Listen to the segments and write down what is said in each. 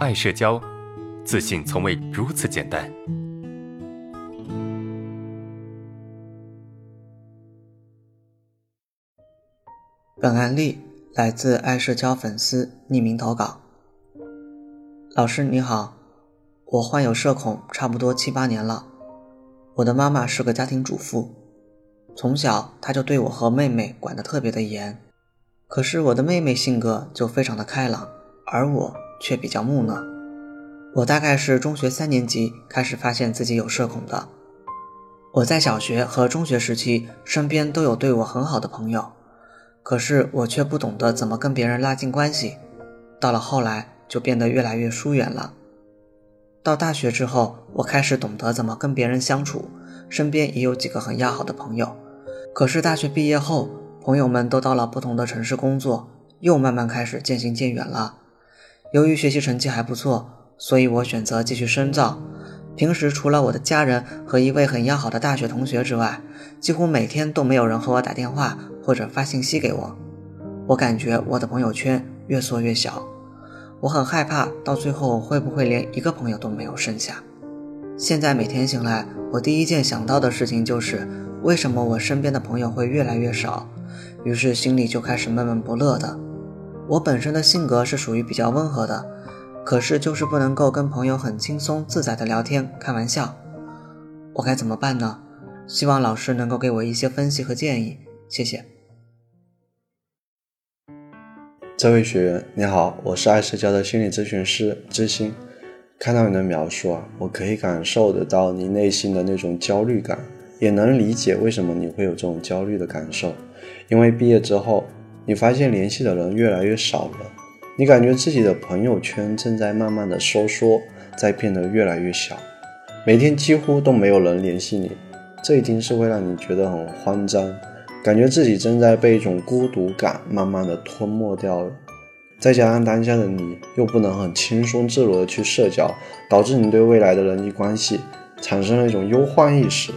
爱社交，自信从未如此简单。本案例来自爱社交粉丝匿名投稿。老师你好，我患有社恐，差不多七八年了。我的妈妈是个家庭主妇，从小她就对我和妹妹管得特别的严。可是我的妹妹性格就非常的开朗，而我却比较木讷。我大概是中学三年级开始发现自己有社恐的。我在小学和中学时期，身边都有对我很好的朋友。可是我却不懂得怎么跟别人拉近关系，到了后来就变得越来越疏远了。到大学之后，我开始懂得怎么跟别人相处，身边也有几个很要好的朋友。可是大学毕业后，朋友们都到了不同的城市工作，又慢慢开始渐行渐远了。由于学习成绩还不错，所以我选择继续深造。平时除了我的家人和一位很要好的大学同学之外，几乎每天都没有人和我打电话。或者发信息给我，我感觉我的朋友圈越缩越小，我很害怕到最后会不会连一个朋友都没有剩下。现在每天醒来，我第一件想到的事情就是为什么我身边的朋友会越来越少，于是心里就开始闷闷不乐的。我本身的性格是属于比较温和的，可是就是不能够跟朋友很轻松自在的聊天开玩笑，我该怎么办呢？希望老师能够给我一些分析和建议，谢谢。这位学员你好，我是爱社交的心理咨询师知心。看到你的描述啊，我可以感受得到你内心的那种焦虑感，也能理解为什么你会有这种焦虑的感受。因为毕业之后，你发现联系的人越来越少了，你感觉自己的朋友圈正在慢慢的收缩，在变得越来越小，每天几乎都没有人联系你，这一定是会让你觉得很慌张。感觉自己正在被一种孤独感慢慢的吞没掉了，再加上当下的你又不能很轻松自如的去社交，导致你对未来的人际关系产生了一种忧患意识，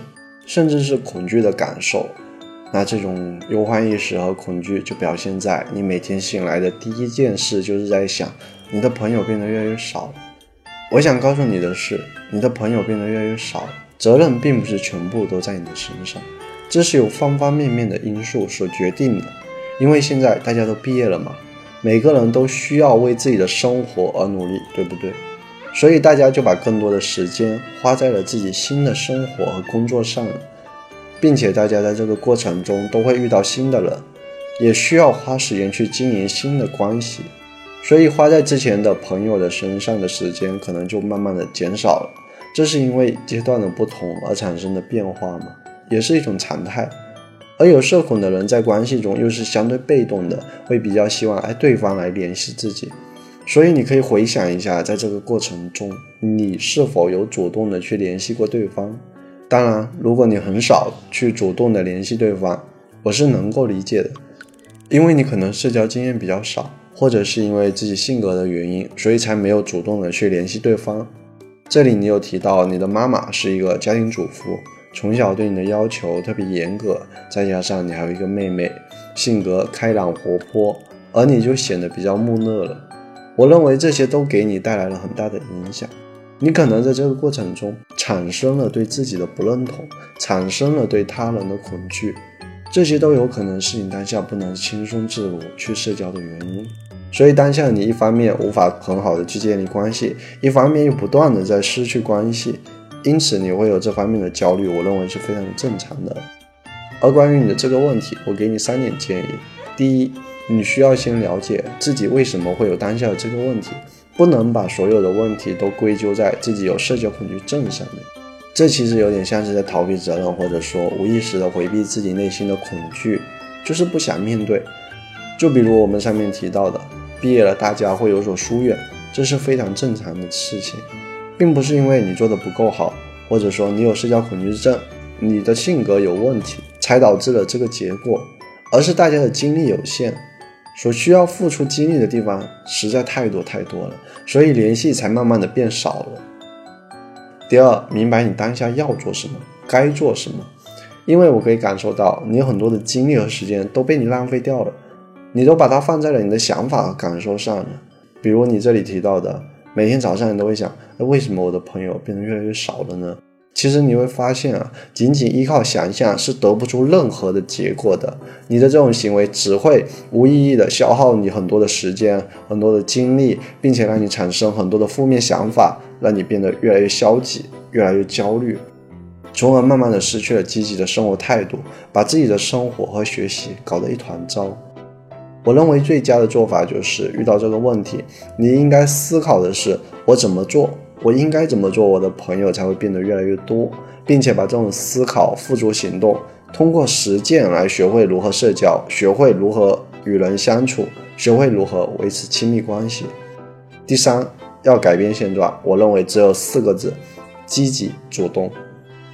甚至是恐惧的感受。那这种忧患意识和恐惧就表现在你每天醒来的第一件事就是在想，你的朋友变得越来越少。我想告诉你的是，你的朋友变得越来越少，责任并不是全部都在你的身上。这是由方方面面的因素所决定的，因为现在大家都毕业了嘛，每个人都需要为自己的生活而努力，对不对？所以大家就把更多的时间花在了自己新的生活和工作上了，并且大家在这个过程中都会遇到新的人，也需要花时间去经营新的关系，所以花在之前的朋友的身上的时间可能就慢慢的减少了。这是因为阶段的不同而产生的变化吗？也是一种常态，而有社恐的人在关系中又是相对被动的，会比较希望哎对方来联系自己。所以你可以回想一下，在这个过程中，你是否有主动的去联系过对方？当然，如果你很少去主动的联系对方，我是能够理解的，因为你可能社交经验比较少，或者是因为自己性格的原因，所以才没有主动的去联系对方。这里你有提到你的妈妈是一个家庭主妇。从小对你的要求特别严格，再加上你还有一个妹妹，性格开朗活泼，而你就显得比较木讷了。我认为这些都给你带来了很大的影响。你可能在这个过程中产生了对自己的不认同，产生了对他人的恐惧，这些都有可能是你当下不能轻松自如去社交的原因。所以当下你一方面无法很好的去建立关系，一方面又不断的在失去关系。因此你会有这方面的焦虑，我认为是非常正常的。而关于你的这个问题，我给你三点建议：第一，你需要先了解自己为什么会有当下的这个问题，不能把所有的问题都归咎在自己有社交恐惧症上面。这其实有点像是在逃避责任，或者说无意识的回避自己内心的恐惧，就是不想面对。就比如我们上面提到的，毕业了大家会有所疏远，这是非常正常的事情。并不是因为你做的不够好，或者说你有社交恐惧症，你的性格有问题，才导致了这个结果，而是大家的精力有限，所需要付出精力的地方实在太多太多了，所以联系才慢慢的变少了。第二，明白你当下要做什么，该做什么，因为我可以感受到你有很多的精力和时间都被你浪费掉了，你都把它放在了你的想法和感受上了，比如你这里提到的。每天早上你都会想，为什么我的朋友变得越来越少了呢？其实你会发现啊，仅仅依靠想象是得不出任何的结果的。你的这种行为只会无意义的消耗你很多的时间、很多的精力，并且让你产生很多的负面想法，让你变得越来越消极、越来越焦虑，从而慢慢的失去了积极的生活态度，把自己的生活和学习搞得一团糟。我认为最佳的做法就是遇到这个问题，你应该思考的是我怎么做。我应该怎么做，我的朋友才会变得越来越多，并且把这种思考付诸行动，通过实践来学会如何社交，学会如何与人相处，学会如何维持亲密关系。第三，要改变现状，我认为只有四个字：积极主动。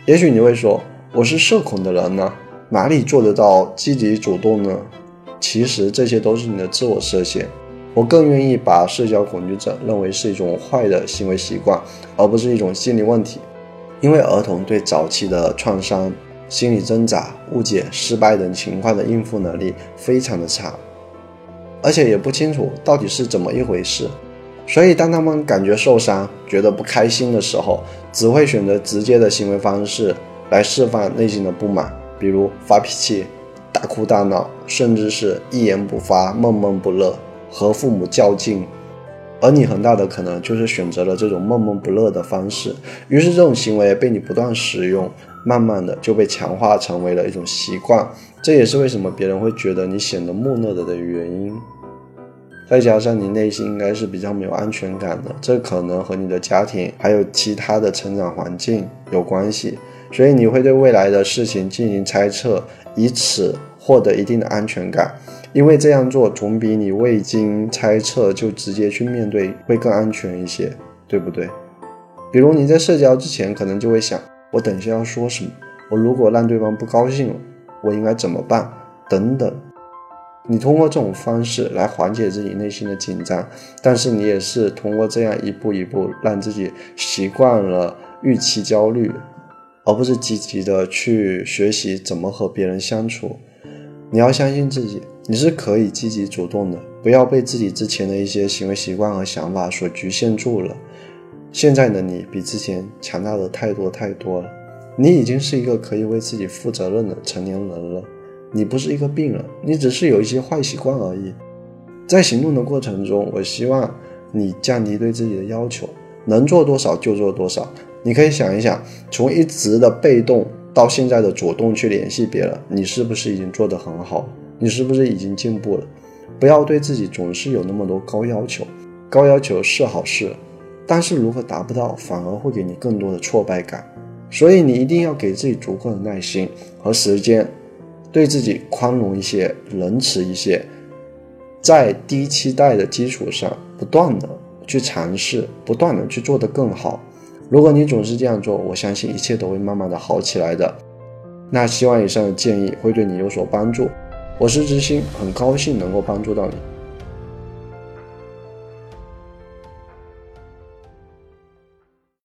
也许你会说，我是社恐的人呢，哪里做得到积极主动呢？其实这些都是你的自我设限。我更愿意把社交恐惧症认为是一种坏的行为习惯，而不是一种心理问题。因为儿童对早期的创伤、心理挣扎、误解、失败等情况的应付能力非常的差，而且也不清楚到底是怎么一回事。所以，当他们感觉受伤、觉得不开心的时候，只会选择直接的行为方式来释放内心的不满，比如发脾气、大哭大闹，甚至是一言不发、闷闷不乐。和父母较劲，而你很大的可能就是选择了这种闷闷不乐的方式，于是这种行为被你不断使用，慢慢的就被强化成为了一种习惯。这也是为什么别人会觉得你显得木讷的的原因。再加上你内心应该是比较没有安全感的，这可能和你的家庭还有其他的成长环境有关系，所以你会对未来的事情进行猜测，以此获得一定的安全感。因为这样做总比你未经猜测就直接去面对会更安全一些，对不对？比如你在社交之前，可能就会想：我等下要说什么？我如果让对方不高兴了，我应该怎么办？等等。你通过这种方式来缓解自己内心的紧张，但是你也是通过这样一步一步让自己习惯了预期焦虑，而不是积极的去学习怎么和别人相处。你要相信自己。你是可以积极主动的，不要被自己之前的一些行为习惯和想法所局限住了。现在的你比之前强大的太多太多了，你已经是一个可以为自己负责任的成年人了。你不是一个病人，你只是有一些坏习惯而已。在行动的过程中，我希望你降低对自己的要求，能做多少就做多少。你可以想一想，从一直的被动到现在的主动去联系别人，你是不是已经做得很好？你是不是已经进步了？不要对自己总是有那么多高要求，高要求是好事，但是如果达不到，反而会给你更多的挫败感。所以你一定要给自己足够的耐心和时间，对自己宽容一些，仁慈一些，在低期待的基础上，不断的去尝试，不断的去做得更好。如果你总是这样做，我相信一切都会慢慢的好起来的。那希望以上的建议会对你有所帮助。我是知心，很高兴能够帮助到你。